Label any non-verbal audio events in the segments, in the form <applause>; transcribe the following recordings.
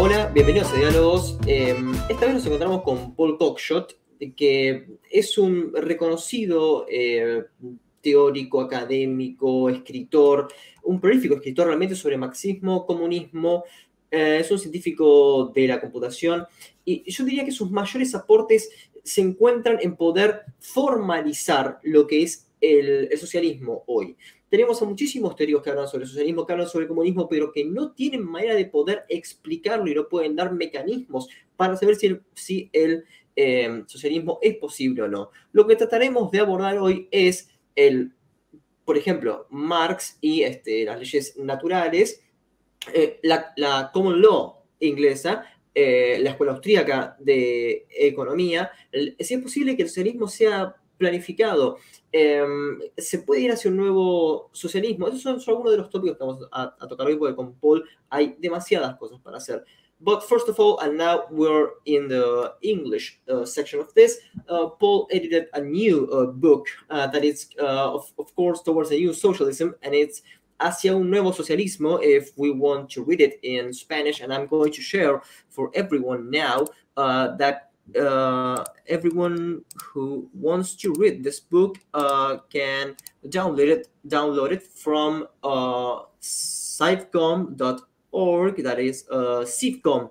Hola, bienvenidos a Diálogos. Eh, esta vez nos encontramos con Paul Cockshott, que es un reconocido eh, teórico, académico, escritor, un prolífico escritor realmente sobre marxismo, comunismo, eh, es un científico de la computación y yo diría que sus mayores aportes se encuentran en poder formalizar lo que es el socialismo hoy. Tenemos a muchísimos teóricos que hablan sobre el socialismo, que hablan sobre el comunismo, pero que no tienen manera de poder explicarlo y no pueden dar mecanismos para saber si el, eh, socialismo es posible o no. Lo que trataremos de abordar hoy es el, por ejemplo, Marx y este, las leyes naturales, eh, la, la, common law inglesa, eh, la escuela austríaca de economía, si es posible que el socialismo sea planificado, eh, se puede ir hacia un nuevo socialismo. Esos son, son algunos de los tópicos que vamos a, a, tocar hoy, porque con Paul hay demasiadas cosas para hacer. But first of all, and now we're in the English uh, section of this, uh, Paul edited a new uh, book that is, of, of course, towards a new socialism, and it's hacia un nuevo socialismo if we want to read it in Spanish. And I'm going to share for everyone now that uh, everyone who wants to read this book uh, can download it download it from uh, cibcom.org that is uh, cibcom.org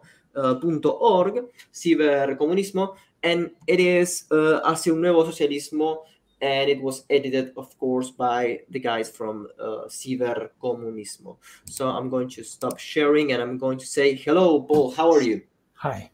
cibercomunismo and it is uh, hacia un nuevo socialismo and it was edited of course by the guys from uh, cibercomunismo. So i'm going to stop sharing and i'm going to say hello paul how are you? Hi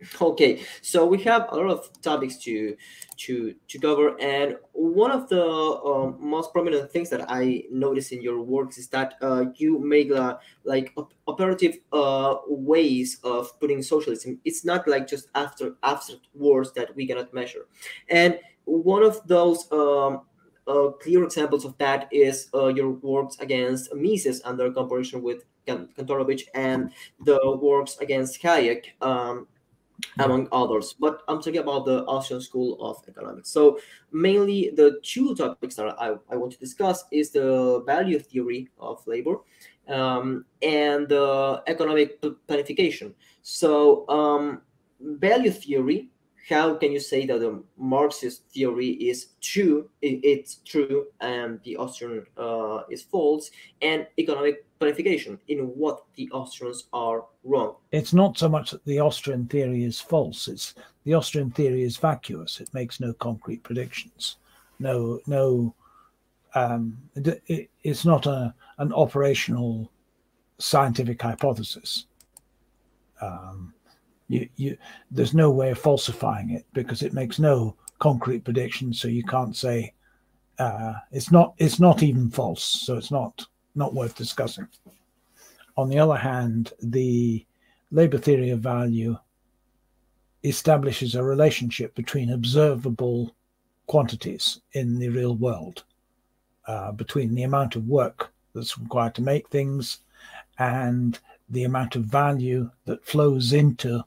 <laughs> Okay, so we have a lot of topics to to to cover, and one of the um, most prominent things that I notice in your works is that uh, you make uh, like op- operative uh, ways of putting socialism. It's not like just after abstract words that we cannot measure, and one of those um, uh, clear examples of that is uh, your works against Mises under comparison with Kantorovich and the works against Hayek. Um, among others. But I'm talking about the Austrian School of Economics. So mainly the two topics that I, I want to discuss is the value theory of labor um, and the economic planification. So um, value theory, how can you say that the Marxist theory is true? It's true, and the Austrian uh, is false. And economic planification, in what the Austrians are wrong. It's not so much that the Austrian theory is false. It's the Austrian theory is vacuous. It makes no concrete predictions. No, no. Um, it, it, it's not a an operational scientific hypothesis. Um, you, you, there's no way of falsifying it because it makes no concrete predictions. So you can't say uh, it's not. It's not even false. So it's not not worth discussing. On the other hand, the labor theory of value establishes a relationship between observable quantities in the real world, uh, between the amount of work that's required to make things and the amount of value that flows into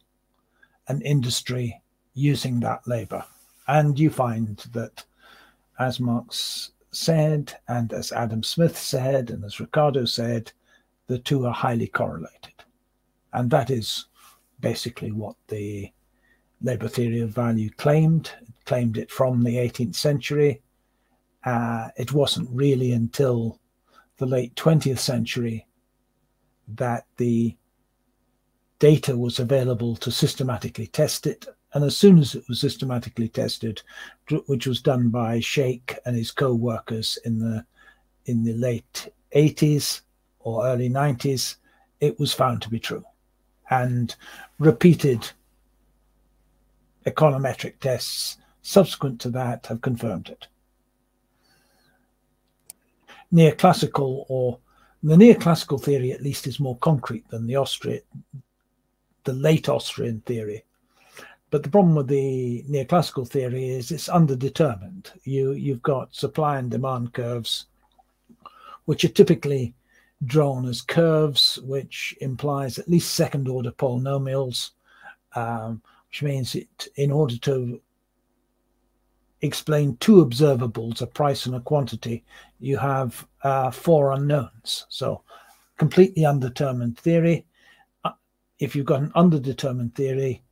an industry using that labor. And you find that, as Marx said, and as Adam Smith said, and as Ricardo said, the two are highly correlated. And that is basically what the labor theory of value claimed. It claimed it from the 18th century. Uh, it wasn't really until the late 20th century that the data was available to systematically test it and as soon as it was systematically tested, which was done by Shaikh and his co-workers in the in the late 80s or early 90s, it was found to be true. And repeated econometric tests subsequent to that have confirmed it. Neoclassical or the neoclassical theory at least is more concrete than the Austrian the late Austrian theory but the problem with the neoclassical theory is it's underdetermined. You you've got supply and demand curves, which are typically drawn as curves, which implies at least second order polynomials, um, which means it in order to explain two observables, a price and a quantity, you have uh, four unknowns. So completely undetermined theory if you've got an underdetermined theory,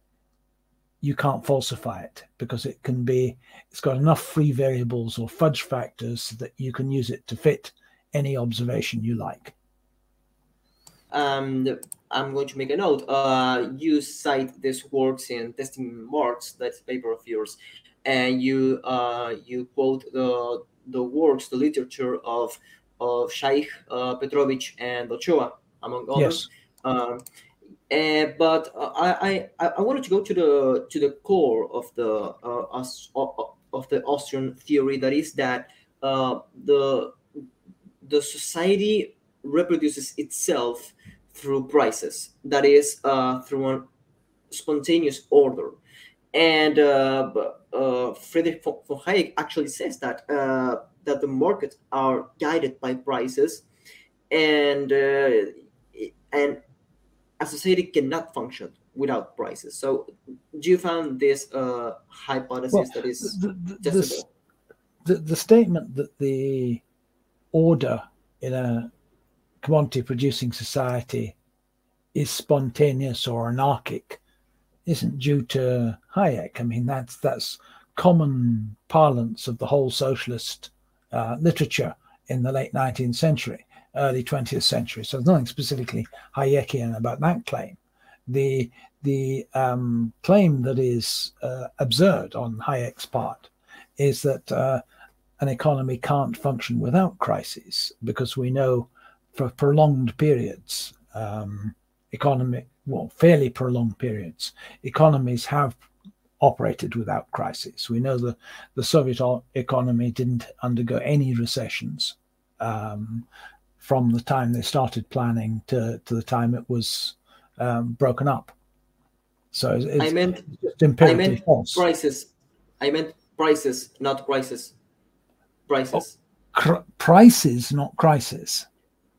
you can't falsify it because it can be it's got enough free variables or fudge factors that you can use it to fit any observation you like. Um, I'm going to make a note. Uh, you cite this works in Testing Marx, that's paper of yours, and you uh, you quote the the works, the literature of of Shaikh, uh, Petrovich, and Ochoa, among others. Yes. And, but uh, I, I I wanted to go to the to the core of the uh, of the Austrian theory that is that uh, the the society reproduces itself through prices that is uh, through a spontaneous order. And uh, uh, Friedrich von Hayek actually says that uh, that the markets are guided by prices, and uh, and a society cannot function without prices. So, do you find this uh, hypothesis well, that is the, the, the, the, the statement that the order in a commodity producing society is spontaneous or anarchic isn't due to Hayek. I mean, that's that's common parlance of the whole socialist uh, literature in the late 19th century, early 20th century. So there's nothing specifically Hayekian about that claim. The the um, claim that is uh, absurd on Hayek's part is that uh, an economy can't function without crises because we know for prolonged periods, um, well, fairly prolonged periods, economies have operated without crises. We know the, the Soviet economy didn't undergo any recessions um, from the time they started planning to, to the time it was um, broken up. So it's, I meant, I meant false. prices. I meant prices, not prices. Prices. Oh, cr- prices, not crisis.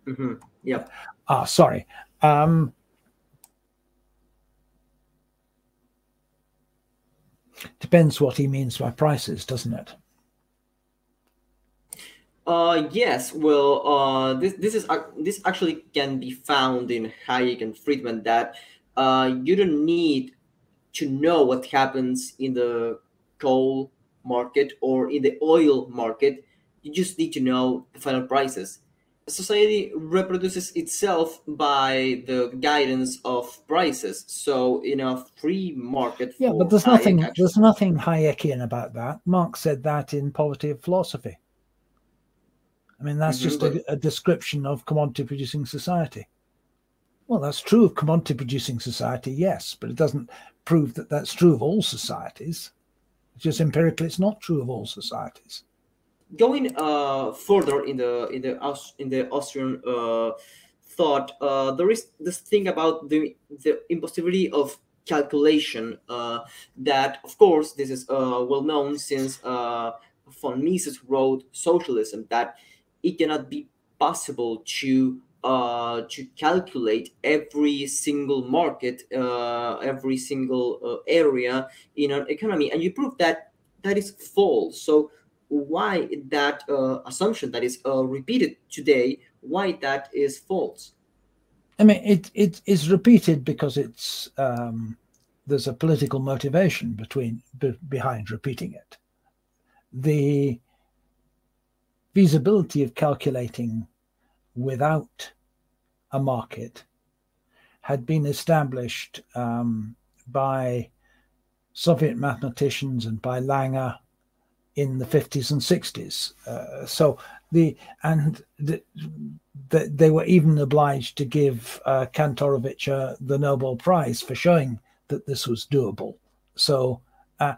Mm-hmm. Yeah. Ah, sorry. Um, Depends what he means by prices, doesn't it? Uh, yes. Well, uh, this this is uh, this actually can be found in Hayek and Friedman that uh, you don't need to know what happens in the coal market or in the oil market. You just need to know the final prices society reproduces itself by the guidance of prices. So in a free market, yeah, but there's Hayek nothing actually, there's nothing Hayekian about that. Marx said that in Poverty of Philosophy. I mean, that's just a, a description of commodity producing society. Well, that's true of commodity producing society, yes, but it doesn't prove that that's true of all societies. It's just empirically, it's not true of all societies going uh, further in the in the in the Austrian uh, thought, uh, there is this thing about the the impossibility of calculation. Uh, that, of course, this is uh, well known since uh, von Mises wrote Socialism. That it cannot be possible to uh, to calculate every single market, uh, every single uh, area in an economy, and you prove that that is false. So why that uh, assumption that is uh, repeated today, why that is false. I mean, it it is repeated because it's um, there's a political motivation between be, behind repeating it. The feasibility of calculating without a market had been established um, by Soviet mathematicians and by Langer in the 50s and 60s. Uh, so the and the, the, they were even obliged to give uh, Kantorovich uh, the Nobel Prize for showing that this was doable. So uh,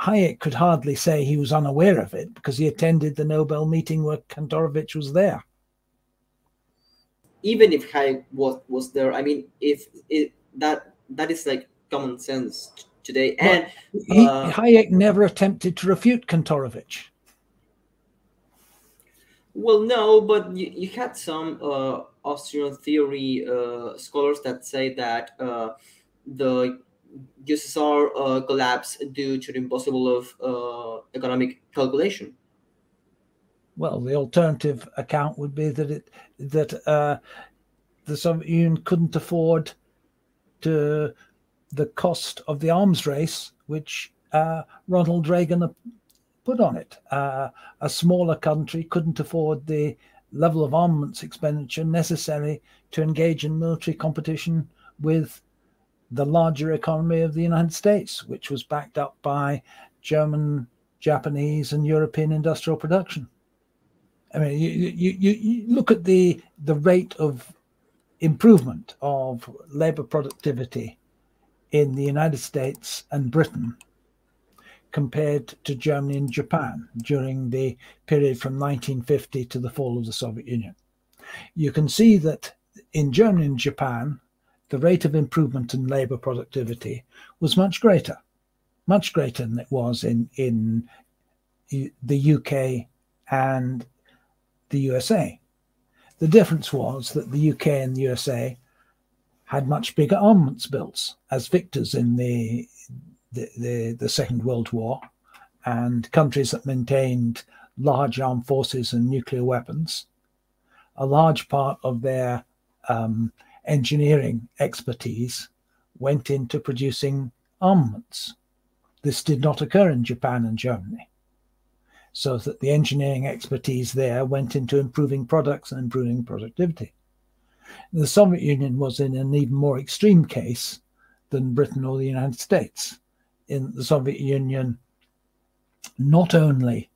Hayek could hardly say he was unaware of it because he attended the Nobel meeting where Kantorovich was there. Even if Hayek was was there, I mean, if it, that that is like common sense today. And he, uh, Hayek never attempted to refute Kantorovich. Well, no, but you, you had some uh, Austrian theory uh, scholars that say that uh, the USSR uh, collapsed due to the impossible of uh, economic calculation. Well, the alternative account would be that it that uh, the Soviet Union couldn't afford to the cost of the arms race, which uh, Ronald Reagan put on it. Uh, a smaller country couldn't afford the level of armaments expenditure necessary to engage in military competition with the larger economy of the United States, which was backed up by German, Japanese, and European industrial production. I mean, you, you, you, look at the the rate of improvement of labor productivity in the United States and Britain compared to Germany and Japan during the period from 1950 to the fall of the Soviet Union. You can see that in Germany and Japan, the rate of improvement in labor productivity was much greater, much greater than it was in, in the UK and the USA. The difference was that the UK and the USA had much bigger armaments builds as victors in the, the, the, the Second World War, and countries that maintained large armed forces and nuclear weapons. A large part of their um, engineering expertise went into producing armaments. This did not occur in Japan and Germany so that the engineering expertise there went into improving products and improving productivity. The Soviet Union was in an even more extreme case than Britain or the United States. In the Soviet Union, not only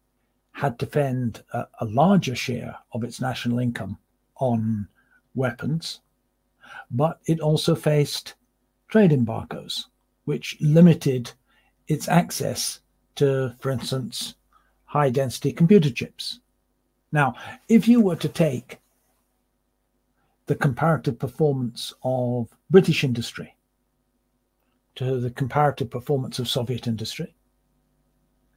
had to spend a, a larger share of its national income on weapons, but it also faced trade embargoes, which limited its access to, for instance, high density computer chips. Now, if you were to take the comparative performance of British industry to the comparative performance of Soviet industry,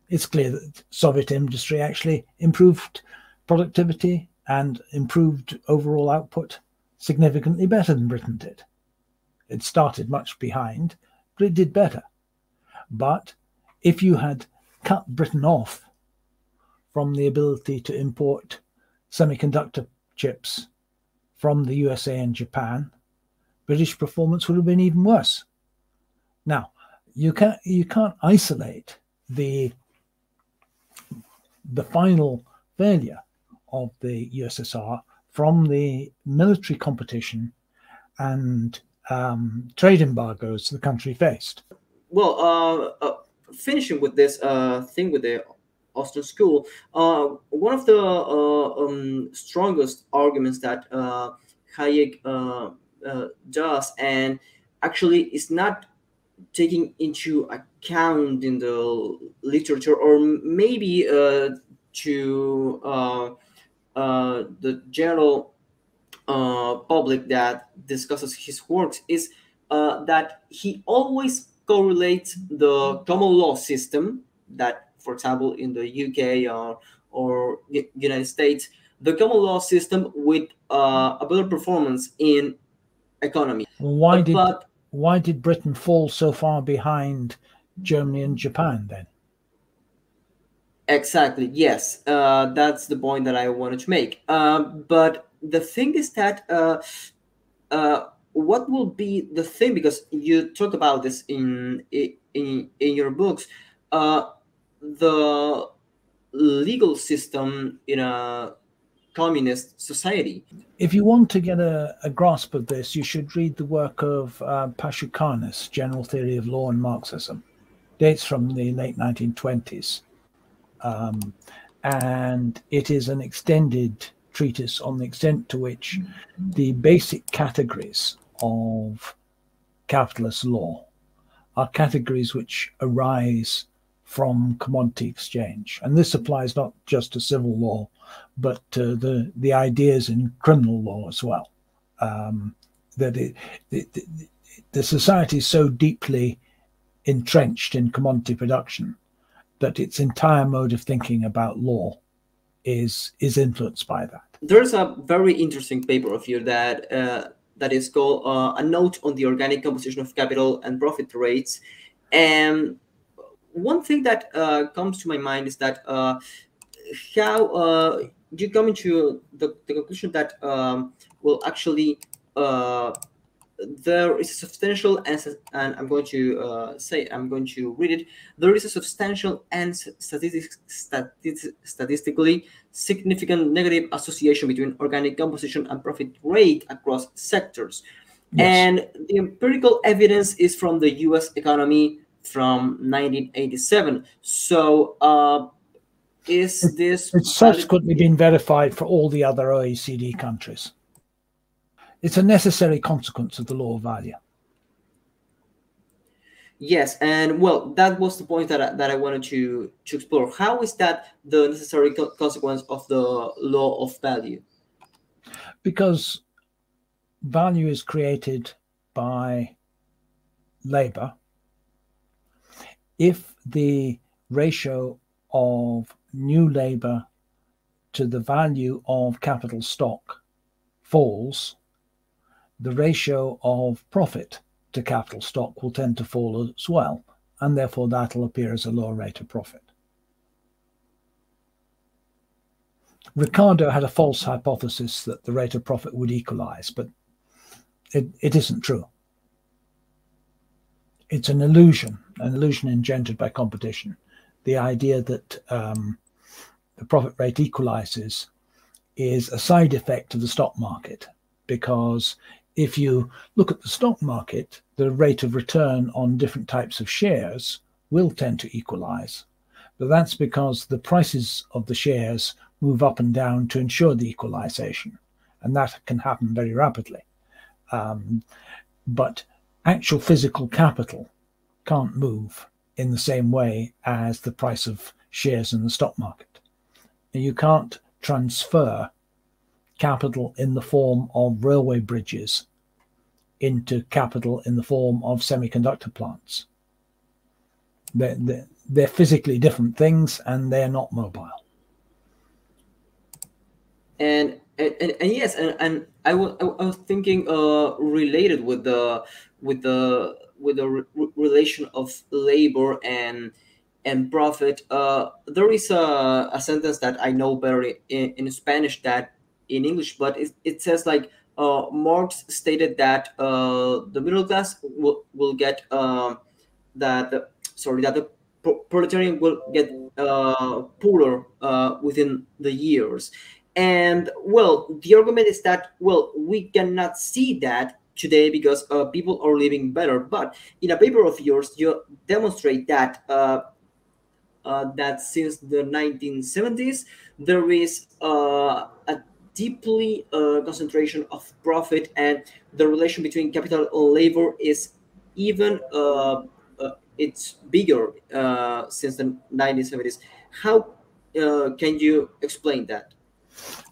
it's clear that Soviet industry actually improved productivity and improved overall output significantly better than Britain did. It started much behind, but it did better. But if you had cut Britain off from the ability to import semiconductor chips from the USA and Japan, British performance would have been even worse. Now, you can't you can't isolate the the final failure of the USSR from the military competition and um, trade embargoes the country faced. Well, uh, uh, finishing with this uh, thing with the Austrian school, uh, one of the uh, um, strongest arguments that uh, Hayek does, and actually is not taking into account in the literature, or maybe uh, the general public that discusses his works, is that he always correlates the common law system that for example, in the UK or or United States, the common law system with uh, a better performance in economy. Why did but, why did Britain fall so far behind Germany and Japan then? Exactly. Yes, uh, that's the point that I wanted to make. Um, but the thing is that uh, uh, what will be the thing because you talk about this in in in your books. Uh, the legal system in a communist society. If you want to get a, a grasp of this, you should read the work of uh, Pashukanis, General Theory of Law and Marxism. Dates from the late 1920s. Um, and it is an extended treatise on the extent to which the basic categories of capitalist law are categories which arise from commodity exchange. And this applies not just to civil law, but to the, the ideas in criminal law as well. Um, that it, it, it, the society is so deeply entrenched in commodity production that its entire mode of thinking about law is is influenced by that. There's a very interesting paper of you that uh, that is called uh, a note on the organic composition of capital and profit rates, and one thing that uh, comes to my mind is that uh, how uh, you come into the, the conclusion that um, will actually uh, there is a substantial and, and I'm going to uh, say I'm going to read it. There is a substantial and statistics, statistics, statistically significant negative association between organic composition and profit rate across sectors. Yes. And the empirical evidence is from the U.S. economy from 1987. So, uh, is this? It's subsequently been verified for all the other OECD countries. It's a necessary consequence of the law of value. Yes, and well, that was the point that I, that I wanted to to explore. How is that the necessary co consequence of the law of value? Because value is created by labor. If the ratio of new labor to the value of capital stock falls, the ratio of profit to capital stock will tend to fall as well, and therefore that'll appear as a lower rate of profit. Ricardo had a false hypothesis that the rate of profit would equalize, but it, it isn't true. It's an illusion, an illusion engendered by competition. The idea that um, the profit rate equalizes is a side effect of the stock market because if you look at the stock market, the rate of return on different types of shares will tend to equalize. But that's because the prices of the shares move up and down to ensure the equalization. And that can happen very rapidly. Um, but actual physical capital can't move in the same way as the price of shares in the stock market. You can't transfer capital in the form of railway bridges into capital in the form of semiconductor plants. They're, they're, they're physically different things and they're not mobile. And and, and, and yes, and, and I, was, I was thinking uh, related with the with the with the re relation of labor and and profit. Uh, there is a, a sentence that I know better in, in Spanish that in English, but it, it says like uh, Marx stated that uh, the middle class will, will get uh, that sorry that the proletarian will get uh, poorer uh, within the years. And well, the argument is that well we cannot see that today because uh, people are living better. But in a paper of yours, you demonstrate that that since the 1970s there is a deeply uh, concentration of profit and the relation between capital and labor is even uh, uh, it's bigger uh, since the 1970s how uh, can you explain that?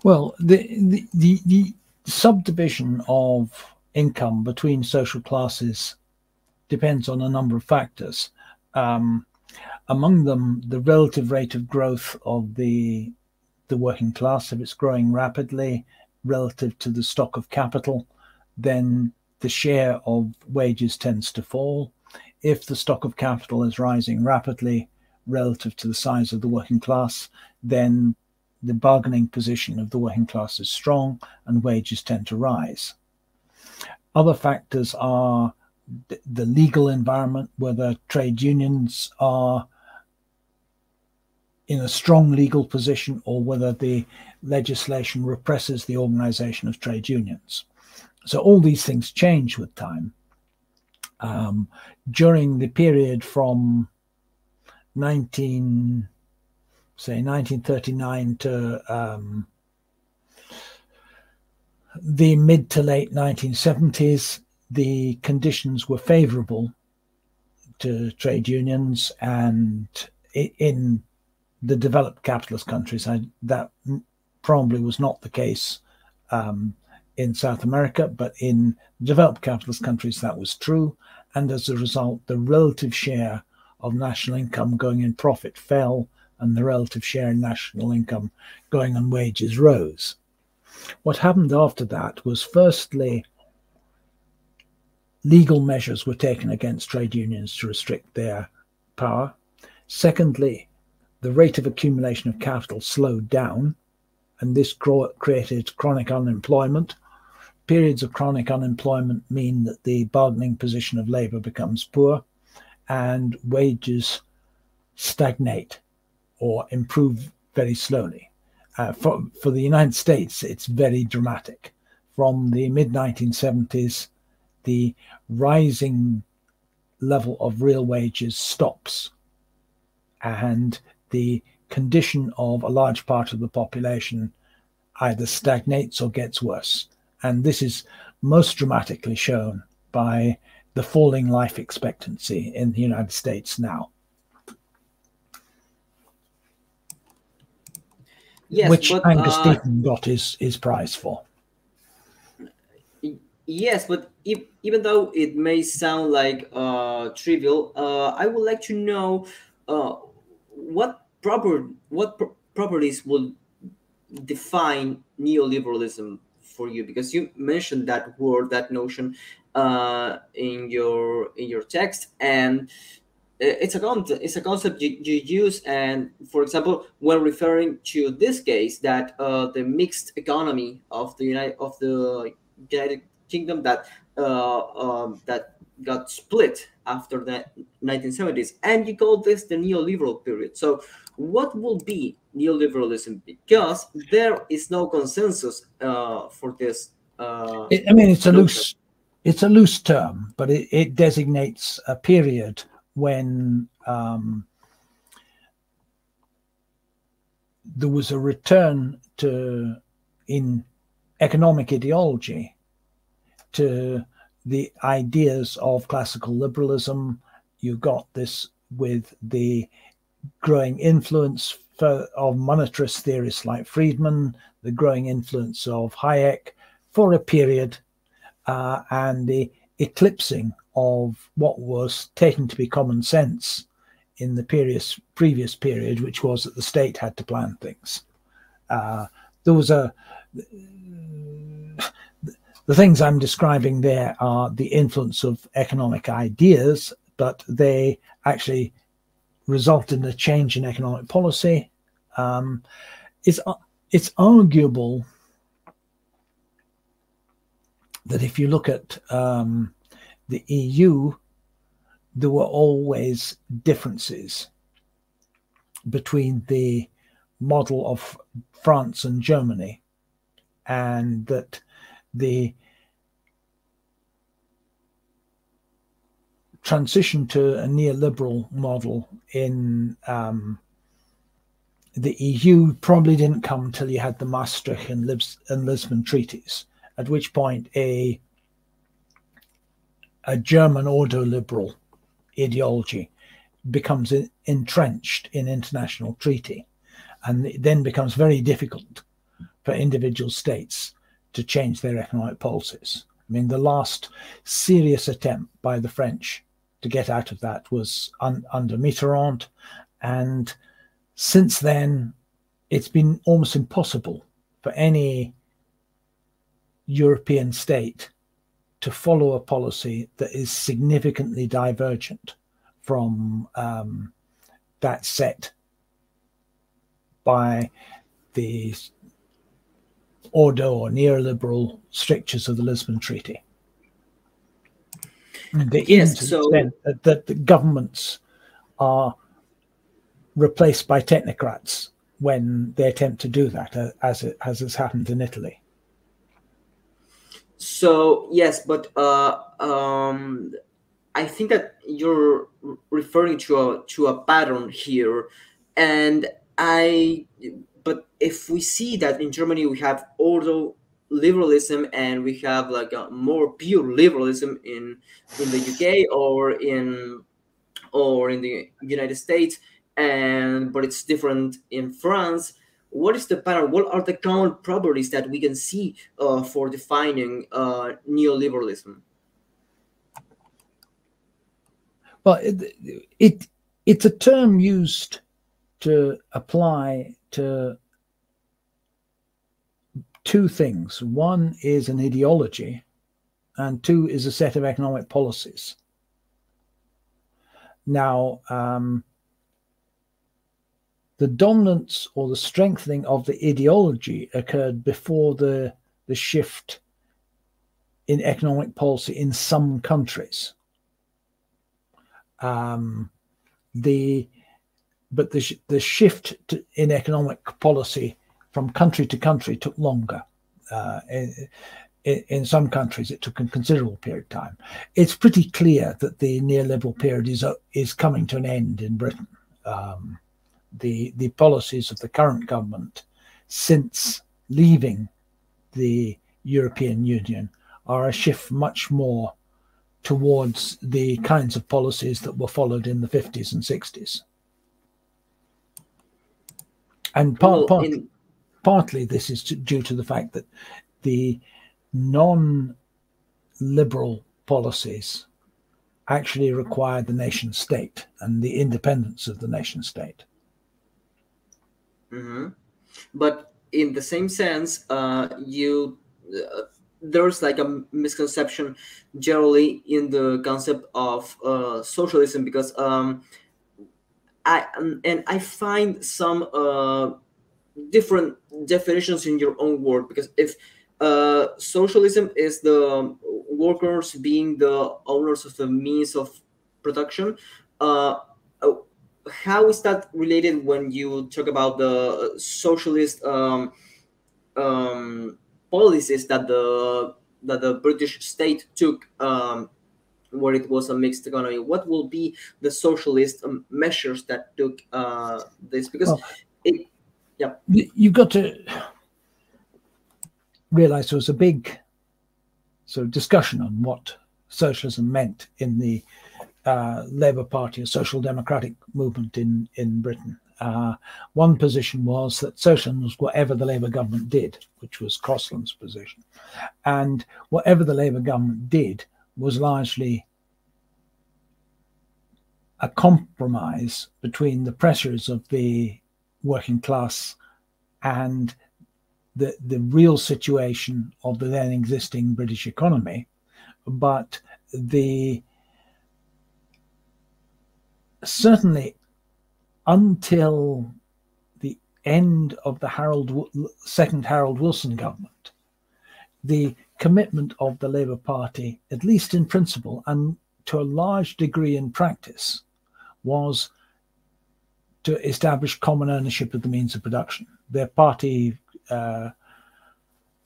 Well the, the, the the subdivision of income between social classes depends on a number of factors. Um, among them the relative rate of growth of the the working class, if it's growing rapidly relative to the stock of capital, then the share of wages tends to fall. If the stock of capital is rising rapidly relative to the size of the working class, then the bargaining position of the working class is strong and wages tend to rise. Other factors are the legal environment, whether trade unions are in a strong legal position or whether the legislation represses the organization of trade unions. So all these things change with time. Um, during the period from 19, say 1939 to um, the mid to late 1970s, the conditions were favorable to trade unions and in the developed capitalist countries. I, that probably was not the case um, in South America, but in developed capitalist countries that was true. And as a result, the relative share of national income going in profit fell, and the relative share in national income going on wages rose. What happened after that was firstly, legal measures were taken against trade unions to restrict their power. Secondly, the rate of accumulation of capital slowed down, and this created chronic unemployment. periods of chronic unemployment mean that the bargaining position of labor becomes poor and wages stagnate or improve very slowly. Uh, for, for the United States, it's very dramatic. From the mid 1970s, the rising level of real wages stops, and the condition of a large part of the population either stagnates or gets worse. And this is most dramatically shown by the falling life expectancy in the United States now. Yes, which but, Angus uh, Deaton got his, his prize for. Yes, but if, even though it may sound like uh, trivial, uh, I would like to know uh, what proper what pr- properties will define neoliberalism for you? Because you mentioned that word that notion uh, in your in your text and it's a concept it's a concept you, you, use and for example when referring to this case that uh, the mixed economy of the united of the united kingdom that uh, um, that got split after the 1970s and you call this the neoliberal period so what will be neoliberalism because there is no consensus uh, for this. Uh, I mean, it's a loose, it's a loose term, but it, it designates a period when um, there was a return to in economic ideology to the ideas of classical liberalism. You got this with the growing influence for, of monetarist theorists like Friedman, the growing influence of Hayek for a period, uh, and the eclipsing of what was taken to be common sense in the previous previous period, which was that the state had to plan things. Uh, there was a the things I'm describing there are the influence of economic ideas, but they actually result in a change in economic policy. Um, it's it's arguable that if you look at um, the EU, there were always differences between the model of France and Germany, and that the transition to a neoliberal model in um, the EU probably didn't come until you had the Maastricht and, Lis- and Lisbon treaties, at which point a a German ordoliberal ideology becomes entrenched in international treaty, and it then becomes very difficult for individual states to change their economic policies. I mean, the last serious attempt by the French to get out of that was un- under Mitterrand. And since then, it's been almost impossible for any European state to follow a policy that is significantly divergent from um, that set by the ordo or neoliberal strictures of the Lisbon Treaty the yes, so that, that the governments are replaced by technocrats when they attempt to do that, uh, as it as has happened in Italy. So yes, but uh, um, I think that you're referring to a to a pattern here, and I. But if we see that in Germany we have ordo liberalism and we have like a more pure liberalism in in the UK or in or in the United States and but it's different in France what is the pattern? What are the common properties that we can see uh, for defining uh, neoliberalism? Well it, it it's a term used to apply to two things. One is an ideology, and two is a set of economic policies. Now, um, the dominance or the strengthening of the ideology occurred before the the shift in economic policy in some countries. Um, the but the the shift to, in economic policy from country to country took longer. Uh, in, in, some countries, it took a considerable period of time. It's pretty clear that the neoliberal period is uh, is coming to an end in Britain. Um, the the policies of the current government since leaving the European Union are a shift much more towards the kinds of policies that were followed in the 50s and 60s. And part, well, part, in... partly this is to, due to the fact that the non liberal policies actually require the nation state and the independence of the nation state. Mm-hmm. But in the same sense, uh, you uh, there's like a misconception generally in the concept of uh, socialism because um, I and I find some uh, different definitions in your own word because if uh, socialism is the workers being the owners of the means of production, uh, how is that related when you talk about the socialist um, um, policies that the that the British state took um, where it was a mixed economy? What will be the socialist um, measures that took uh, this? Because well, it, yeah, you've got to realize there was a big sort of discussion on what socialism meant in the uh, Labour Party, a social democratic movement in, in Britain. Uh, one position was that socialism was whatever the Labour government did, which was Crosland's position. And whatever the Labour government did was largely a compromise between the pressures of the working class and the, the real situation of the then existing British economy. But the certainly until the end of the Harold second Harold Wilson government, the commitment of the Labour Party, at least in principle and to a large degree in practice, was to establish common ownership of the means of production. Their party uh,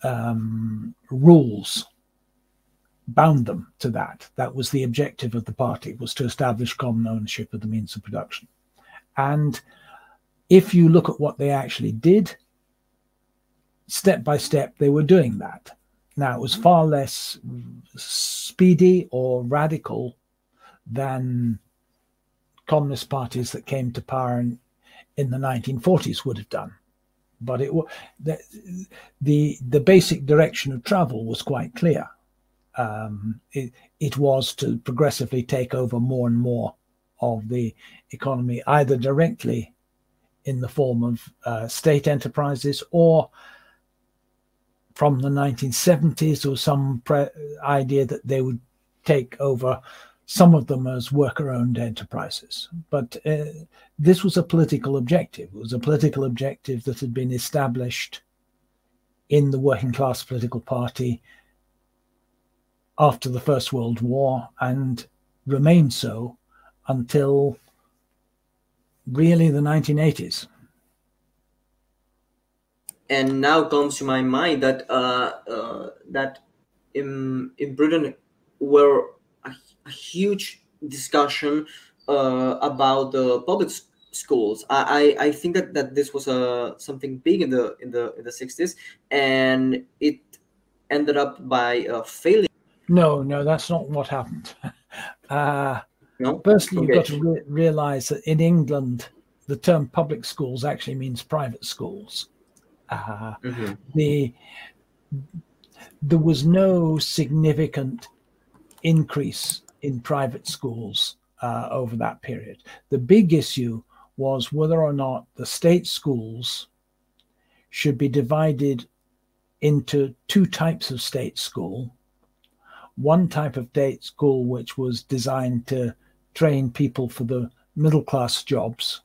um, rules bound them to that. That was the objective of the party, was to establish common ownership of the means of production. And if you look at what they actually did, step by step, they were doing that. Now, it was far less speedy or radical than communist parties that came to power in, in the 1940s would have done. But it the, the the basic direction of travel was quite clear um, it, it was to progressively take over more and more of the economy, either directly in the form of uh, state enterprises or from the 1970s or some pre- idea that they would take over some of them as worker owned enterprises. But uh, this was a political objective. It was a political objective that had been established in the working class political party after the First World War and remained so until really the 1980s. And now comes to my mind that uh, uh, that in in Britain were a, a huge discussion uh, about the public schools. I, I, I think that, that this was a uh, something big in the in the in the 60s, and it ended up by uh, failing no, no, that's not what happened. <laughs> Uh, no? Firstly, okay. you've got to re- realize that in England, the term public schools actually means private schools. Uh, mm-hmm. The there was no significant increase in private schools uh, over that period. The big issue was whether or not the state schools should be divided into two types of state school one type of state school which was designed to train people for the middle class jobs,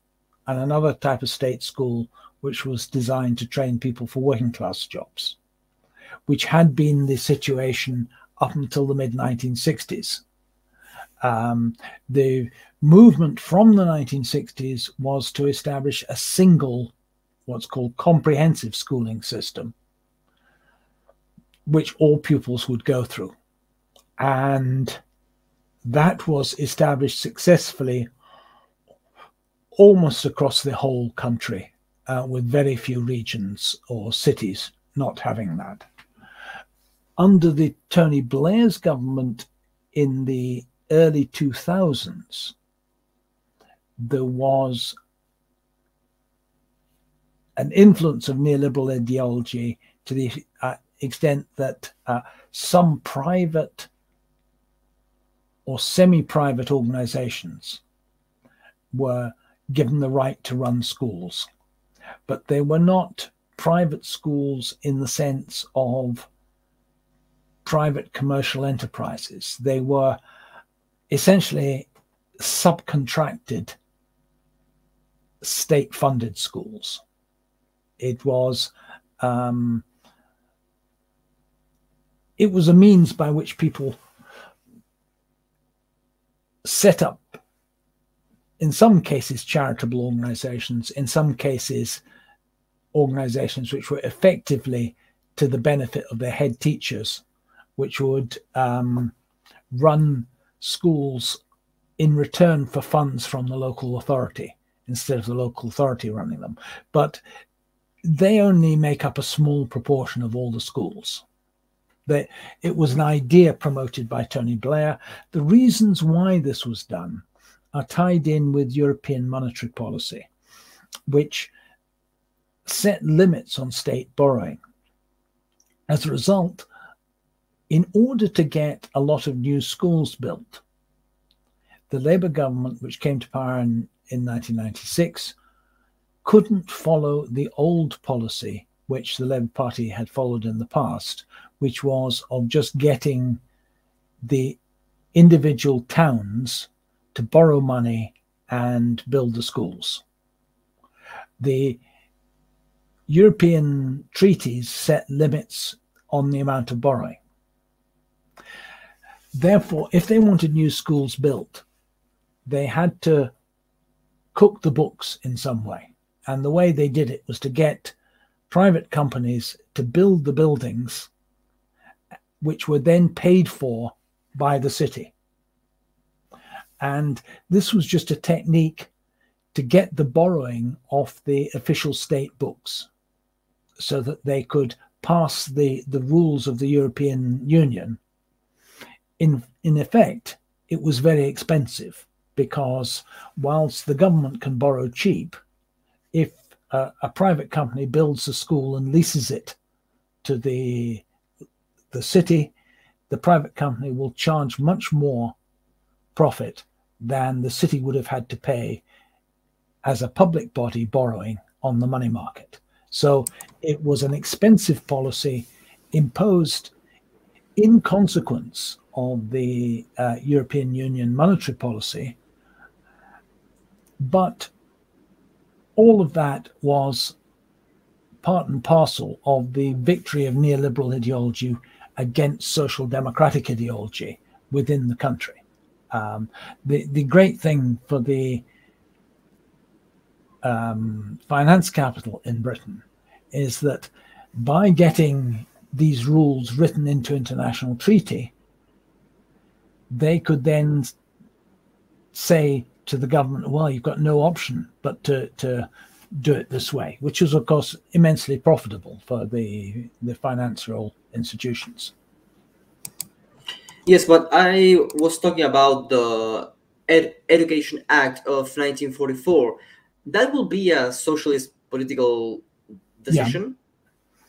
and another type of state school which was designed to train people for working class jobs, which had been the situation up until the mid 1960s. Um, the movement from the 1960s was to establish a single, what's called comprehensive schooling system, which all pupils would go through. And that was established successfully almost across the whole country, uh, with very few regions or cities not having that. Under the Tony Blair's government in the early 2000s, there was an influence of neoliberal ideology to the uh, extent that uh, some private or semi private organizations were given the right to run schools, but they were not private schools in the sense of private commercial enterprises. They were essentially subcontracted state funded schools. It was um, it was a means by which people set up in some cases charitable organizations in some cases organizations which were effectively to the benefit of their head teachers which would um, run schools in return for funds from the local authority instead of the local authority running them. But they only make up a small proportion of all the schools. It was an idea promoted by Tony Blair. The reasons why this was done are tied in with European monetary policy, which set limits on state borrowing. As a result, in order to get a lot of new schools built, the Labour government, which came to power in, in 1996, couldn't follow the old policy which the Labour Party had followed in the past, which was of just getting the individual towns to borrow money and build the schools. The European treaties set limits on the amount of borrowing. Therefore, if they wanted new schools built, they had to cook the books in some way. And the way they did it was to get private companies to build the buildings, which were then paid for by the city. And this was just a technique to get the borrowing off the official state books so that they could pass the, the rules of the European Union. In in effect, it was very expensive because whilst the government can borrow cheap, if a, a private company builds a school and leases it to the the city, the private company will charge much more profit than the city would have had to pay as a public body borrowing on the money market. So it was an expensive policy imposed in consequence of the uh, European Union monetary policy. But all of that was part and parcel of the victory of neoliberal ideology against social democratic ideology within the country. Um, the, the great thing for the um, finance capital in Britain is that by getting these rules written into international treaty, they could then say to the government, well, you've got no option but to, to do it this way, which is, of course, immensely profitable for the, the financial institutions. Yes, but I was talking about the Ed- Education Act of 1944. That will be a socialist political decision. Yeah.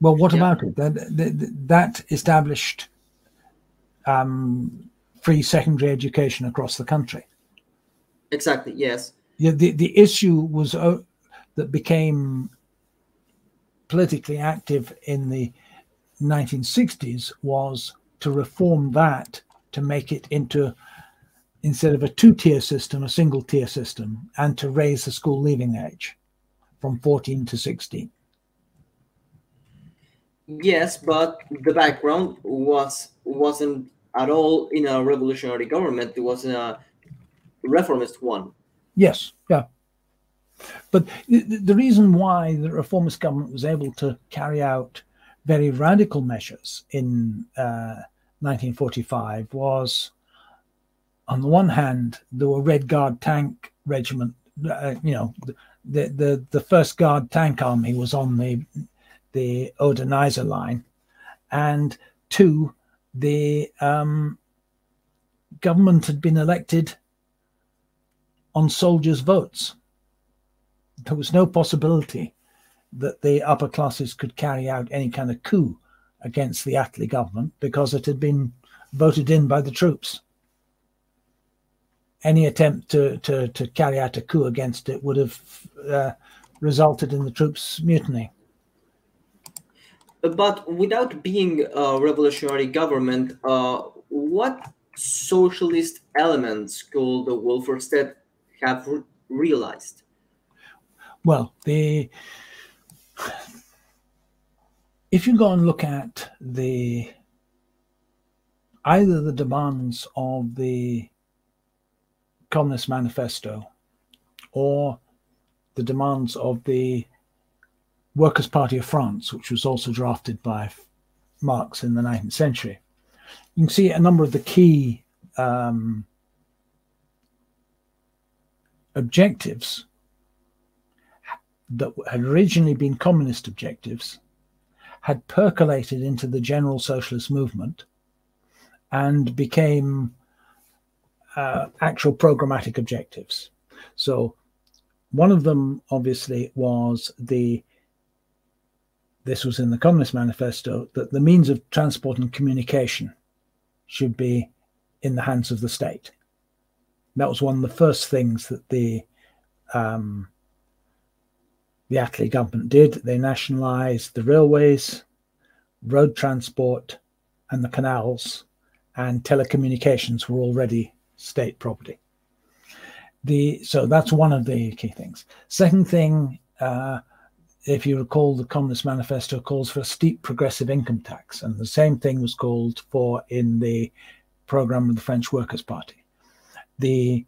Well, what yeah. about it? That, that, that established um, free secondary education across the country. Exactly. Yes. Yeah. The the issue was uh, that became politically active in the 1960s was to reform that to make it into instead of a two-tier system a single tier system and to raise the school leaving age from 14 to 16 Yes, but the background was wasn't at all in a revolutionary government. It was a reformist one. Yes, yeah. But the, the reason why the reformist government was able to carry out very radical measures in uh, 1945 was, on the one hand, there were Red Guard tank regiment. Uh, you know, the, the the first Guard tank army was on the the Oder-Neisse line, and two, the um, government had been elected on soldiers' votes. There was no possibility that the upper classes could carry out any kind of coup against the Attlee government because it had been voted in by the troops. Any attempt to, to, to carry out a coup against it would have uh, resulted in the troops' mutiny. But without being a revolutionary government, uh, what socialist elements could the welfare state have re- realized? Well, the if you go and look at the either the demands of the Communist Manifesto or the demands of the Workers' Party of France, which was also drafted by Marx in the 19th century. You can see a number of the key um, objectives that had originally been communist objectives had percolated into the general socialist movement and became uh, actual programmatic objectives. So, one of them obviously was the this was in the Communist Manifesto that the means of transport and communication should be in the hands of the state. That was one of the first things that the um, the Attlee government did. They nationalised the railways, road transport, and the canals, and telecommunications were already state property. The so that's one of the key things. Second thing, uh, if you recall, the Communist Manifesto calls for a steep progressive income tax, and the same thing was called for in the program of the French Workers' Party. The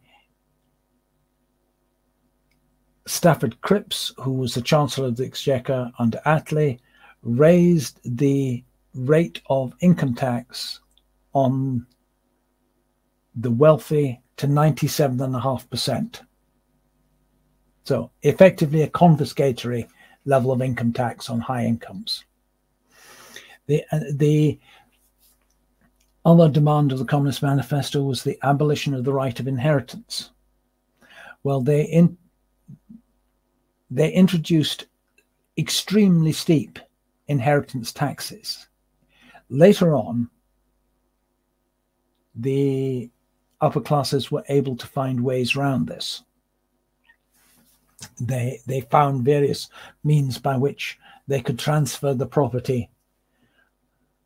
Stafford Cripps, who was the Chancellor of the Exchequer under Attlee, raised the rate of income tax on the wealthy to 97.5%. So, effectively, a confiscatory level of income tax on high incomes. The, uh, the other demand of the Communist Manifesto was the abolition of the right of inheritance. Well, they in, they introduced extremely steep inheritance taxes. Later on, the upper classes were able to find ways around this. They they found various means by which they could transfer the property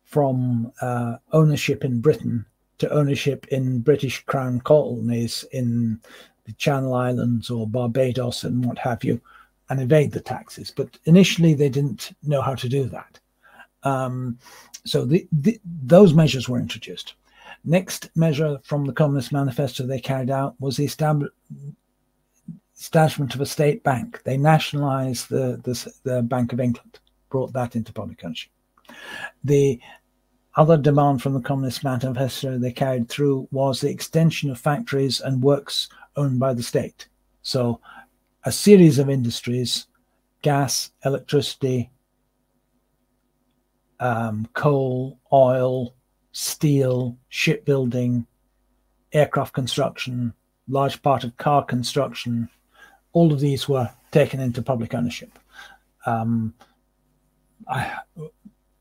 from uh, ownership in Britain to ownership in British Crown colonies in the Channel Islands or Barbados and what have you, and evade the taxes. But initially, they didn't know how to do that. Um, so the, the, those measures were introduced. Next measure from the Communist Manifesto they carried out was the establishment of a state bank. They nationalized the, the, the Bank of England, brought that into public ownership. The other demand from the Communist Manifesto they carried through was the extension of factories and works owned by the state. So a series of industries gas, electricity, um, coal, oil, steel, shipbuilding, aircraft construction, large part of car construction, all of these were taken into public ownership. Um, I,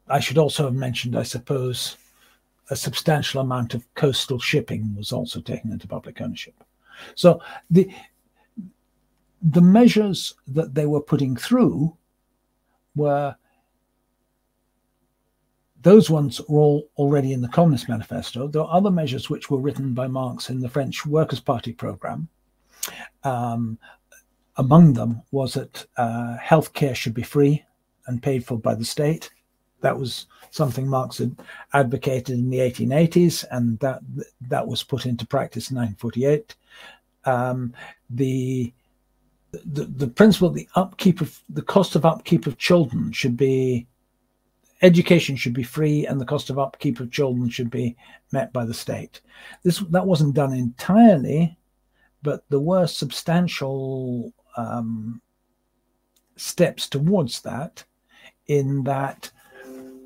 I should also have mentioned, I suppose, a substantial amount of coastal shipping was also taken into public ownership. So the the measures that they were putting through were those ones were all already in the Communist Manifesto. There are other measures which were written by Marx in the French Workers' Party program. Um, among them was that uh, healthcare should be free and paid for by the state. that was something Marx had advocated in the 1880s, and that that was put into practice in 1948. Um, the, the the principle, the upkeep of the cost of upkeep of children should be education should be free, and the cost of upkeep of children should be met by the state. This that wasn't done entirely, but there were substantial um, steps towards that. In that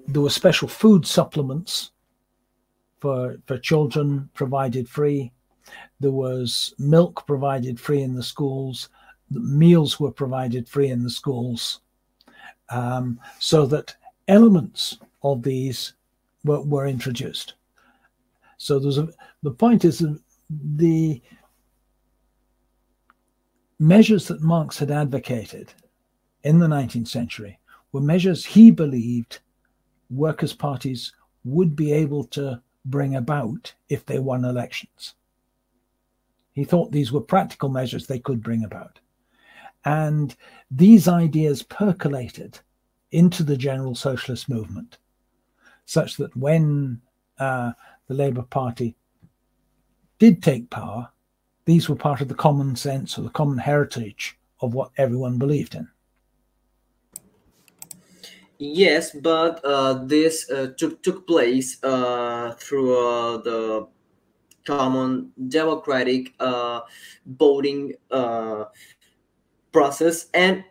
there were special food supplements for for children provided free. There was milk provided free in the schools. The meals were provided free in the schools, um, so that elements of these were, were introduced. So there's a, the point is that the measures that Marx had advocated in the 19th century were measures he believed workers' parties would be able to bring about if they won elections. He thought these were practical measures they could bring about. And these ideas percolated into the general socialist movement, such that when uh, the Labour Party did take power, these were part of the common sense or the common heritage of what everyone believed in. Yes, but uh, this uh, took took place uh, through uh, the common democratic uh, voting uh, process, and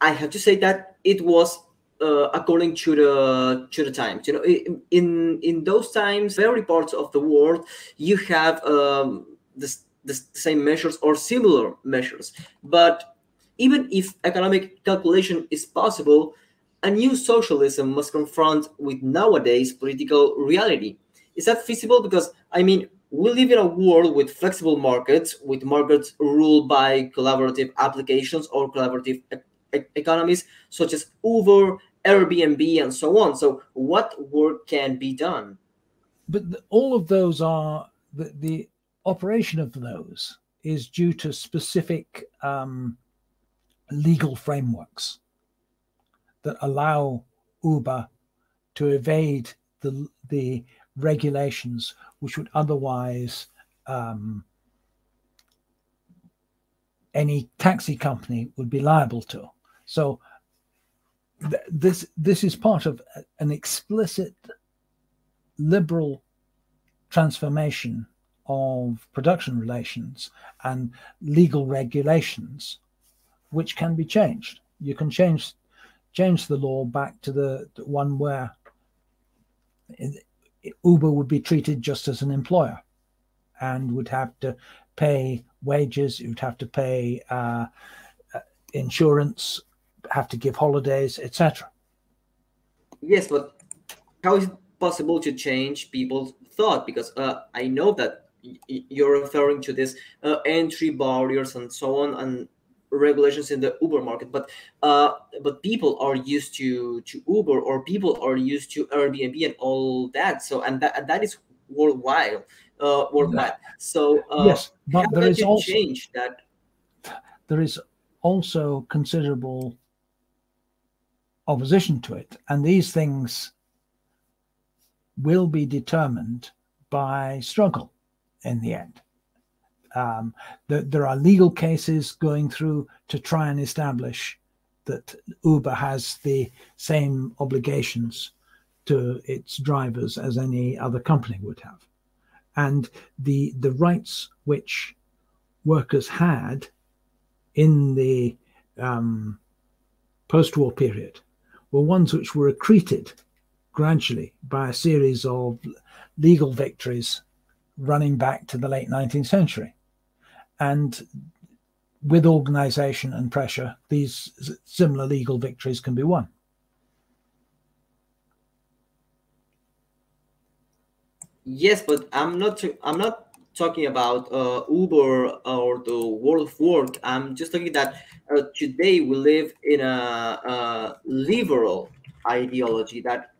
I have to say that it was according to the to the times. You know, in in those times, very parts of the world, you have um, the, the same measures or similar measures, but even if economic calculation is possible a new socialism must confront with nowadays political reality. Is that feasible? Because, I mean, we live in a world with flexible markets, with markets ruled by collaborative applications or collaborative e economies, such as Uber, Airbnb, and so on. So, what work can be done? But the, all of those are the, the operation of those is due to specific um, legal frameworks that allow Uber to evade the the regulations which would otherwise um, any taxi company would be liable to. So th this this is part of an explicit liberal transformation of production relations and legal regulations which can be changed. You can change change the law back to the, the one where Uber would be treated just as an employer and would have to pay wages, you would have to pay uh, uh insurance, have to give holidays, etc. Yes, but how is it possible to change people's thought? Because uh, I know that you're referring to this uh, entry barriers and so on, and regulations in the Uber market, but uh, but people are used to to Uber or people are used to Airbnb and all that. So and that and that is worldwide, uh, worldwide. So uh, yes, but there is also change that. There is also considerable opposition to it, and these things will be determined by struggle in the end. Um, the, there are legal cases going through to try and establish that Uber has the same obligations to its drivers as any other company would have. And the the rights which workers had in the um, post-war period were ones which were accreted gradually by a series of legal victories running back to the late 19th century. And with organization and pressure, these similar legal victories can be won. Yes, but I'm not. I'm not talking about uh, Uber or the world of work. I'm just talking that uh, today we live in a, a liberal ideology that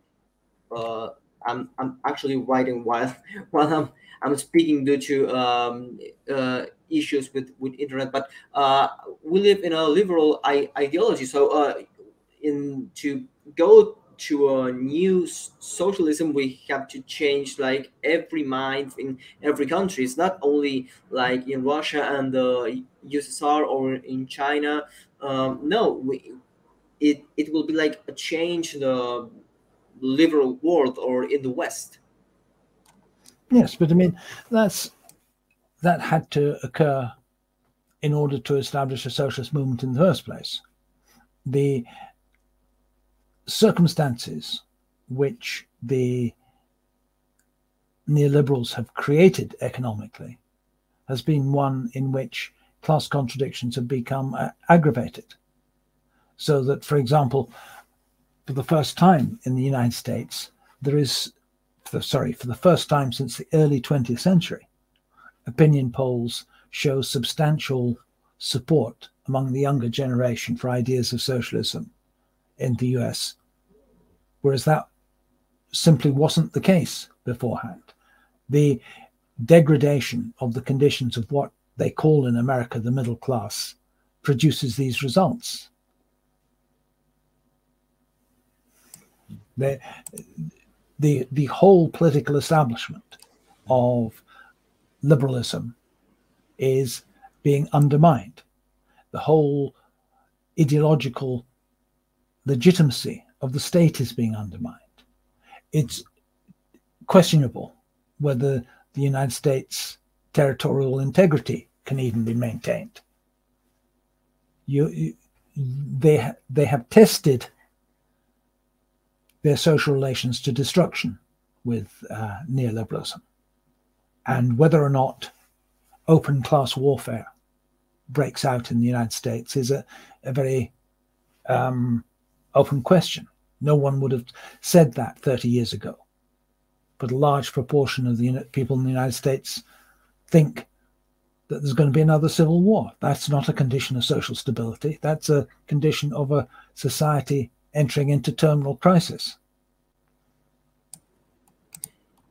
uh, I'm, I'm actually writing while <laughs> while I'm I'm speaking due to um, uh, issues with with internet but uh, we live in a liberal ideology so uh, in to go to a new socialism, we have to change like every mind in every country. It's not only like in Russia and the USSR or in China. Um, no, we, it it will be like a change in the liberal world or in the West. Yes, but I mean that's that had to occur in order to establish a socialist movement in the first place. The circumstances which the neoliberals have created economically has been one in which class contradictions have become uh, aggravated. So that, for example, for the first time in the United States, there is, for sorry, for the first time since the early 20th century, opinion polls show substantial support among the younger generation for ideas of socialism in the US, whereas that simply wasn't the case beforehand. The degradation of the conditions of what they call in America the middle class produces these results. The, the, the whole political establishment of liberalism is being undermined. The whole ideological legitimacy of the state is being undermined. It's questionable whether the United States territorial integrity can even be maintained. You, you they they have tested their social relations to destruction with uh, neoliberalism, and whether or not open class warfare breaks out in the United States is a, a very um, open question. No one would have said that 30 years ago. But a large proportion of the people in the United States think that there's going to be another civil war. That's not a condition of social stability. That's a condition of a society entering into terminal crisis.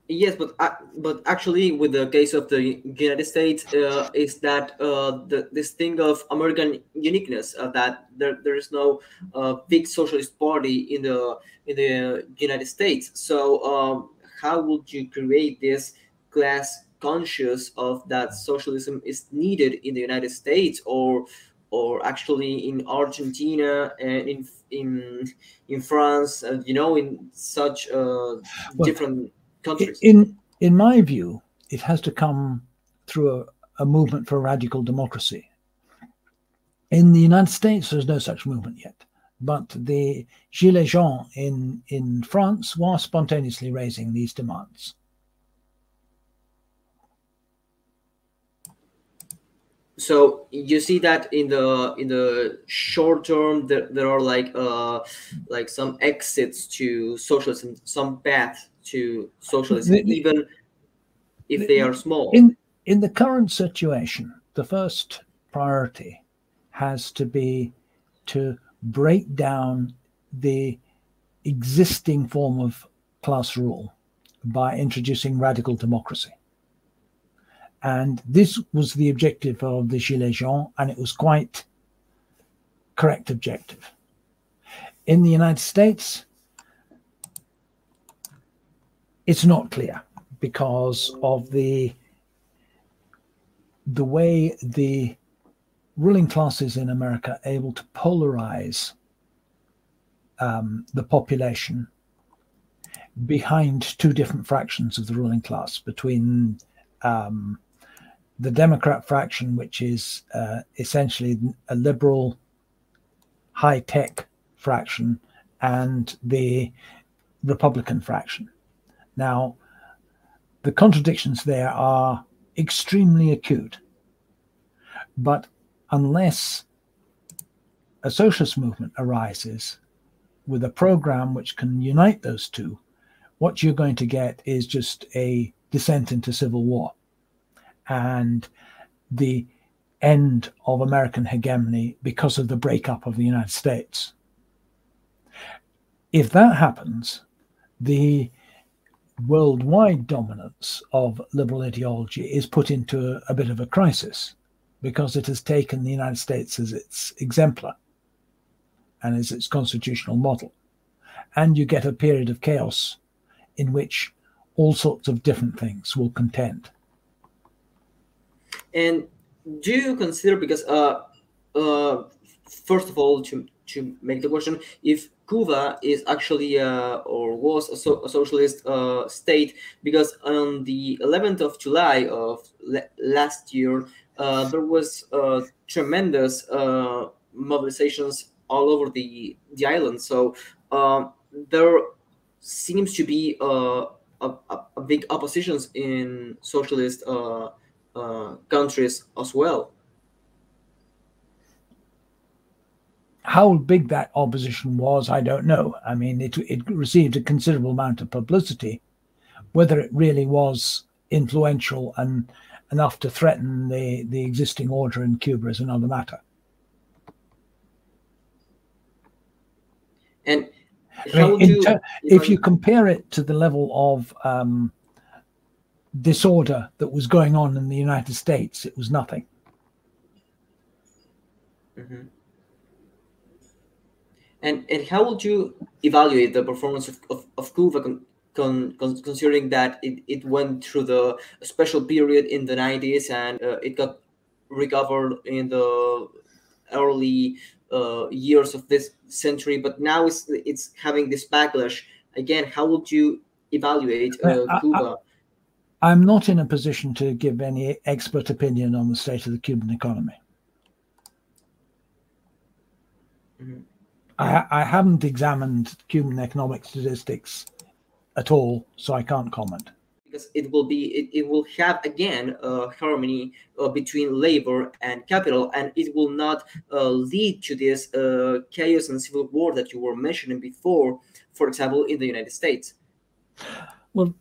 Yes, but uh, but actually, with the case of the United States, uh, is that uh, the, this thing of American uniqueness uh, that there, there is no uh, big socialist party in the in the United States. So um, how would you create this class conscious of that socialism is needed in the United States or or actually in Argentina and in in in France, uh, you know, in such well, different countries. In in my view, it has to come through a, a movement for radical democracy. In the United States, there's no such movement yet, but the Gilets jaunes in, in France were spontaneously raising these demands. so you see that in the in the short term there, there are like uh like some exits to socialism some path to socialism, the, even if the, they are small. In in the current situation, the first priority has to be to break down the existing form of class rule by introducing radical democracy. And this was the objective of the Gilets jaunes, and it was quite correct objective. In the United States, it's not clear because of the the way the ruling classes in America are able to polarize um, the population behind two different fractions of the ruling class between um, the Democrat fraction, which is uh, essentially a liberal high tech fraction, and the Republican fraction. Now, the contradictions there are extremely acute. But unless a socialist movement arises with a program which can unite those two, what you're going to get is just a descent into civil war and the end of American hegemony because of the breakup of the United States. If that happens, the worldwide dominance of liberal ideology is put into a, a, bit of a crisis because it has taken the United States as its exemplar and as its constitutional model. and you get a period of chaos in which all sorts of different things will contend. And do you consider because uh, uh, first of all to to make the question if Cuba is actually uh, or was a, so, a socialist uh, state because on the 11th of July of last year uh, there was uh, tremendous uh, mobilizations all over the the island. So um, there seems to be uh, a, a, a, big oppositions in socialist countries as well. How big that opposition was, I don't know. I mean, it, it received a considerable amount of publicity. Whether it really was influential and enough to threaten the, the existing order in Cuba is another matter. And you, ter- if you compare it to the level of um, disorder that was going on in the United States, it was nothing. Mm-hmm. And and how would you evaluate the performance of, of, of Cuba con, con, con, considering that it, it went through the special period in the 90s and uh, it got recovered in the early uh, years of this century, but now it's it's having this backlash again. How would you evaluate uh, Cuba? I, am not in a position to give any expert opinion on the state of the Cuban economy. Mm-hmm. I, I haven't examined Cuban economic statistics at all, so I can't comment. Because it will be, it, it will have again uh, harmony uh, between labor and capital, and it will not uh, lead to this uh, chaos and civil war that you were mentioning before, for example, in the United States. Well,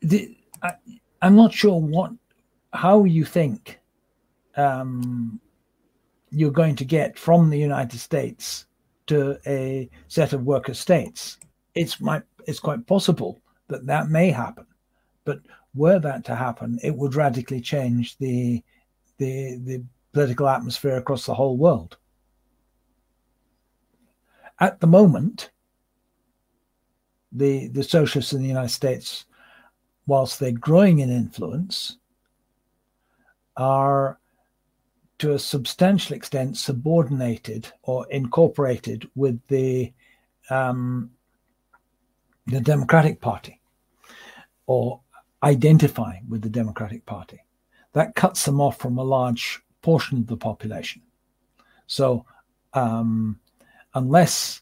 the, I, am not sure what, how you think um, you're going to get from the United States to a set of worker states. It's might it's quite possible that that may happen, but were that to happen, it would radically change the the the political atmosphere across the whole world. At the moment, the the socialists in the United States, whilst they're growing in influence, are to a substantial extent subordinated or incorporated with the um, the Democratic Party or identifying with the Democratic Party. That cuts them off from a large portion of the population. So, um, unless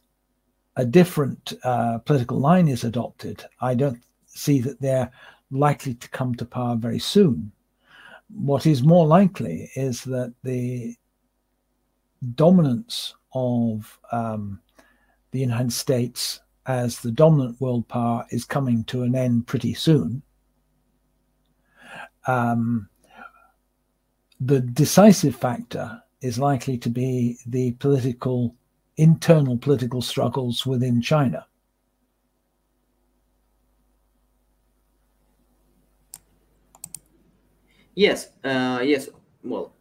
a different uh, political line is adopted, I don't see that they're likely to come to power very soon what is more likely is that the dominance of um, the United States as the dominant world power is coming to an end pretty soon. Um, the decisive factor is likely to be the political, internal political struggles within China. Yes, uh, yes. Well,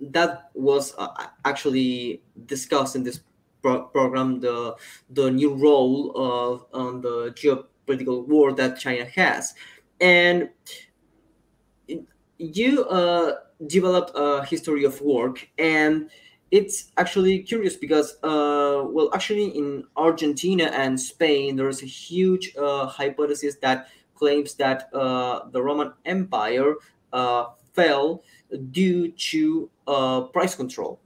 that was uh, actually discussed in this pro- program the the new role of on the geopolitical war that China has, and you uh, developed a history of work and it's actually curious because uh, well actually in argentina and spain there's a huge uh, hypothesis that claims that uh, the roman empire fell due to uh, price control.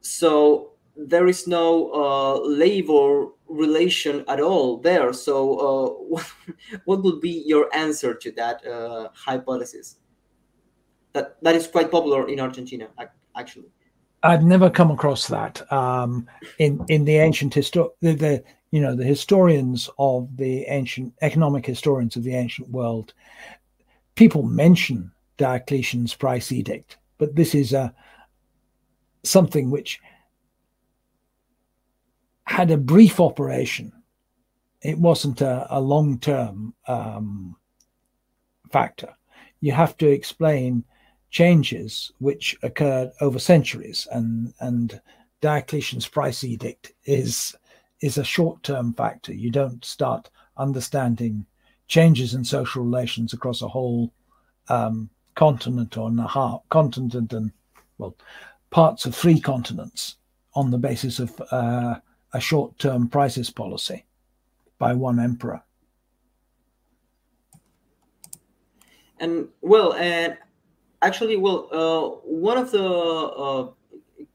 So there is no uh, labor relation at all there. So uh, <laughs> what would be your answer to that uh, hypothesis? That that is quite popular in Argentina, actually. I've never come across that um, in in the ancient history. The, the, you know the historians of the ancient economic historians of the ancient world. People mention Diocletian's price edict. But this is a something which had a brief operation. It wasn't a, a long term um, factor. You have to explain changes which occurred over centuries and and Diocletian's price edict is is a short-term factor. You don't start understanding changes in social relations across a whole um, continent or a half continent and well parts of three continents on the basis of uh, a short-term prices policy by one emperor. And well, and actually, well, uh, one of the uh,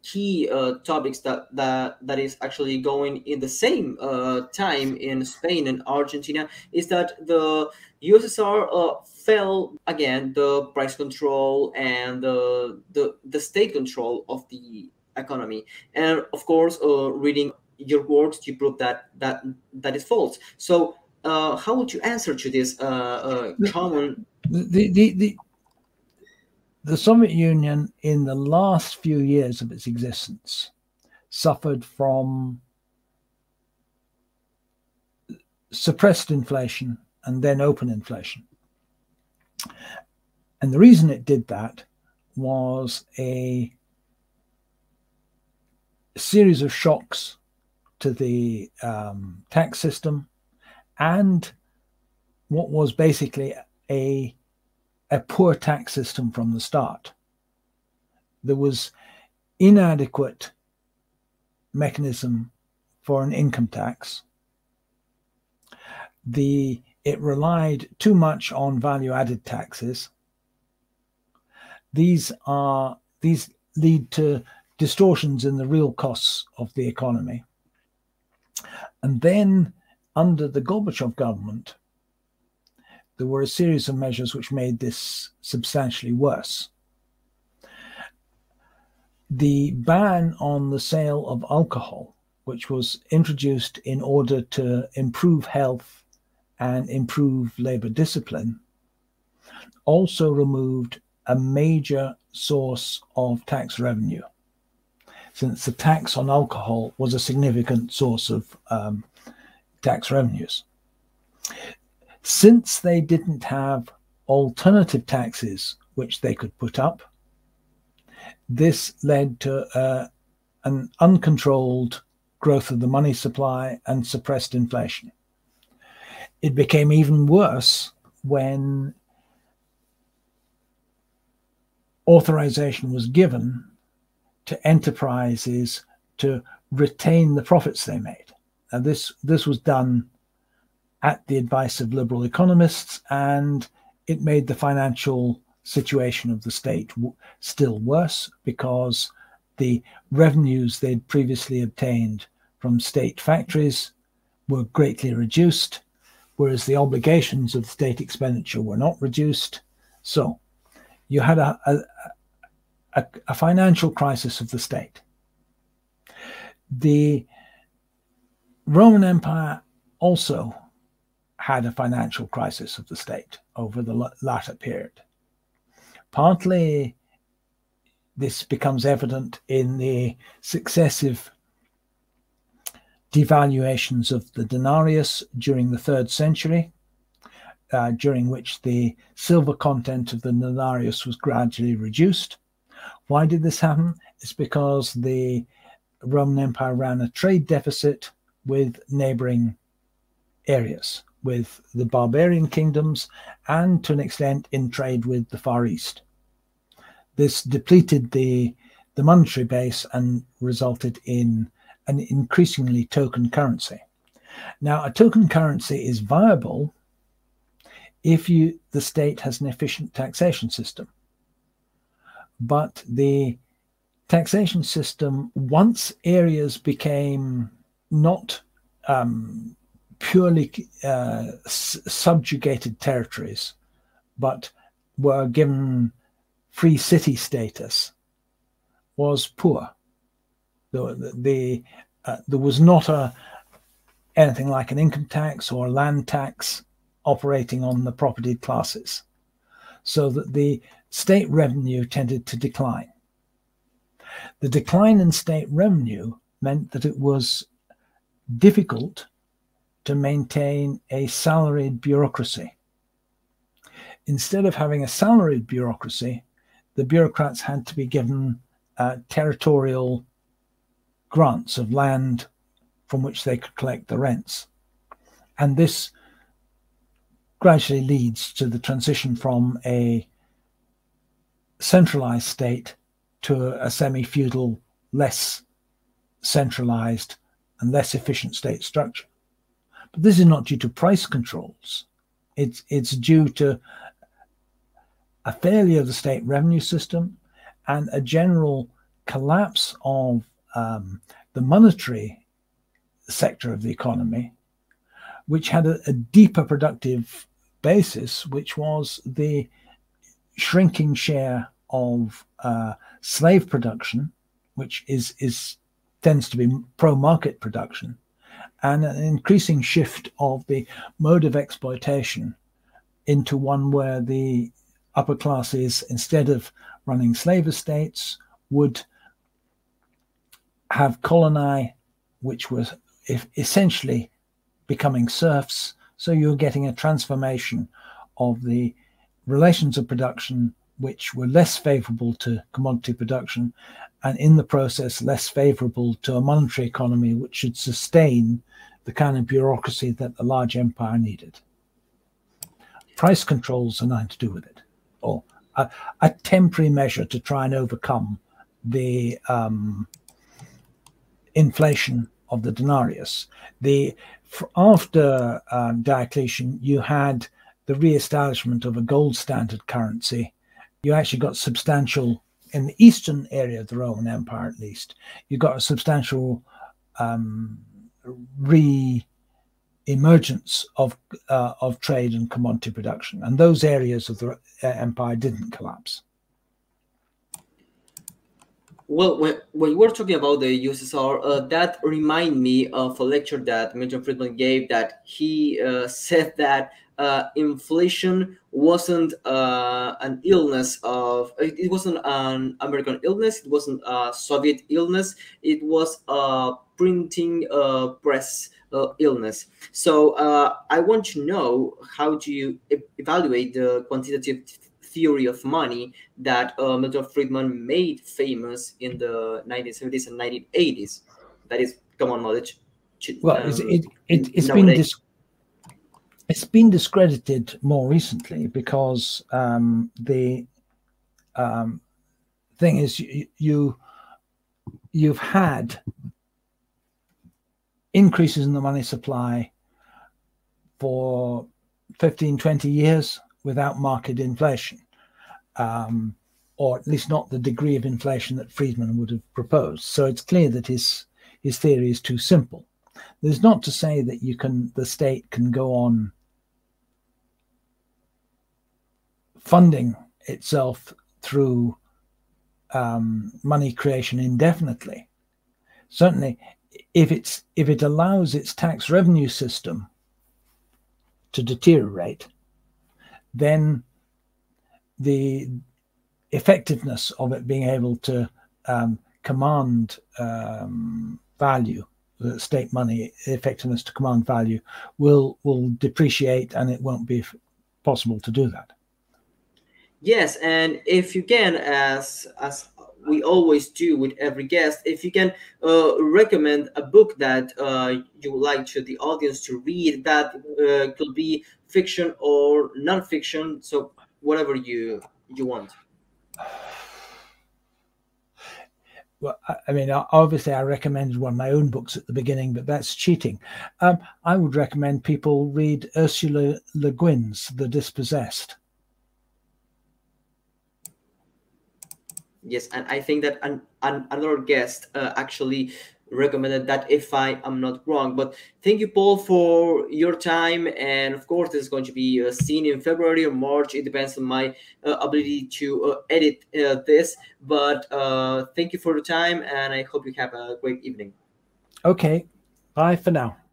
key uh, topics that, that that is actually going in the same uh, time in Spain and Argentina is that the USSR uh, fell again the price control and the, the the state control of the economy. And of course uh, reading your words you prove that that that is false. So uh, how would you answer to this uh, common the, the, the the Soviet Union, in the last few years of its existence, suffered from suppressed inflation and then open inflation. And the reason it did that was a series of shocks to the um, tax system and what was basically a a poor tax system from the start. There was inadequate mechanism for an income tax. The it relied too much on value added taxes. These are these lead to distortions in the real costs of the economy. And then under the Gorbachev government, there were a series of measures which made this substantially worse. The ban on the sale of alcohol, which was introduced in order to improve health and improve labor discipline, also removed a major source of tax revenue, since the tax on alcohol was a significant source of um, tax revenues since they didn't have alternative taxes which they could put up, this led to uh, an uncontrolled growth of the money supply and suppressed inflation. It became even worse when authorization was given to enterprises to retain the profits they made. And this this was done at the advice of liberal economists, and it made the financial situation of the state w- still worse because the revenues they'd previously obtained from state factories were greatly reduced, whereas the obligations of state expenditure were not reduced. So you had a, a, a, a financial crisis of the state. The Roman Empire also had a financial crisis of the state over the latter period. Partly, this becomes evident in the successive devaluations of the denarius during the third century, uh, during which the silver content of the denarius was gradually reduced. Why did this happen? It's because the Roman Empire ran a trade deficit with neighboring areas with the barbarian kingdoms and to an extent in trade with the Far East. This depleted the, the monetary base and resulted in an increasingly token currency. Now, a token currency is viable if you the state has an efficient taxation system. But the taxation system, once areas became not um, purely uh, subjugated territories, but were given free city status, was poor. The, the uh, there was not a anything like an income tax or a land tax operating on the property classes, so that the state revenue tended to decline. The decline in state revenue meant that it was difficult to maintain a salaried bureaucracy. Instead of having a salaried bureaucracy, the bureaucrats had to be given uh, territorial grants of land from which they could collect the rents. And this gradually leads to the transition from a centralized state to a semi feudal, less centralized, and less efficient state structure. But this is not due to price controls, it's, it's due to a failure of the state revenue system and a general collapse of um, the monetary sector of the economy, which had a, a deeper productive basis, which was the shrinking share of uh, slave production, which is is tends to be pro market production, and an increasing shift of the mode of exploitation into one where the upper classes, instead of running slave estates, would have coloni, which was essentially becoming serfs. So you're getting a transformation of the relations of production, which were less favorable to commodity production, and in the process, less favorable to a monetary economy, which should sustain the kind of bureaucracy that the large empire needed. Price controls are nothing to do with it, or a, a temporary measure to try and overcome the um, inflation of the denarius. The after um, Diocletian, you had the re-establishment of a gold standard currency. You actually got substantial in the eastern area of the Roman Empire, at least. You got a substantial um, re emergence of uh, of trade and commodity production, and those areas of the uh, empire didn't collapse. Well, when, when we're talking about the USSR, uh, that remind me of a lecture that Milton Friedman gave. That he uh, <laughs> said that uh, inflation wasn't uh, an illness of it wasn't an American illness. It wasn't a Soviet illness. It was a printing uh, press uh, illness. So uh, I want to know how do you evaluate the quantitative theory of money that uh, Milton Friedman made famous in the 1970s and 1980s. That is common knowledge. Well, um, it, it, it, has been dis- it's been discredited more recently because um, the um, thing is you, you you've had increases in the money supply for 15, 20 years without market inflation, um, or at least not the degree of inflation that Friedman would have proposed. So it's clear that his his theory is too simple. There's not to say that you can the state can go on funding itself through um, money creation indefinitely. Certainly, if it's if it allows its tax revenue system to deteriorate, then the effectiveness of it being able to um, command um, value, the state money effectiveness to command value, will will depreciate, and it won't be possible to do that. Yes, and if you can, as as we always do with every guest, if you can uh, recommend a book that uh, you would like to the audience to read, that uh, could be fiction or non-fiction, so whatever you you want. Well, I mean, obviously, I recommended one of my own books at the beginning, but that's cheating. Um, I would recommend people read Ursula Le Guin's *The Dispossessed*. Yes, and I think that an, an, another guest uh, actually recommended that if I am not wrong. But thank you, Paul, for your time. And of course, this is going to be uh, seen in February or March. It depends on my uh, ability to uh, edit uh, this. But uh, thank you for the time, and I hope you have a great evening. Okay. Bye for now.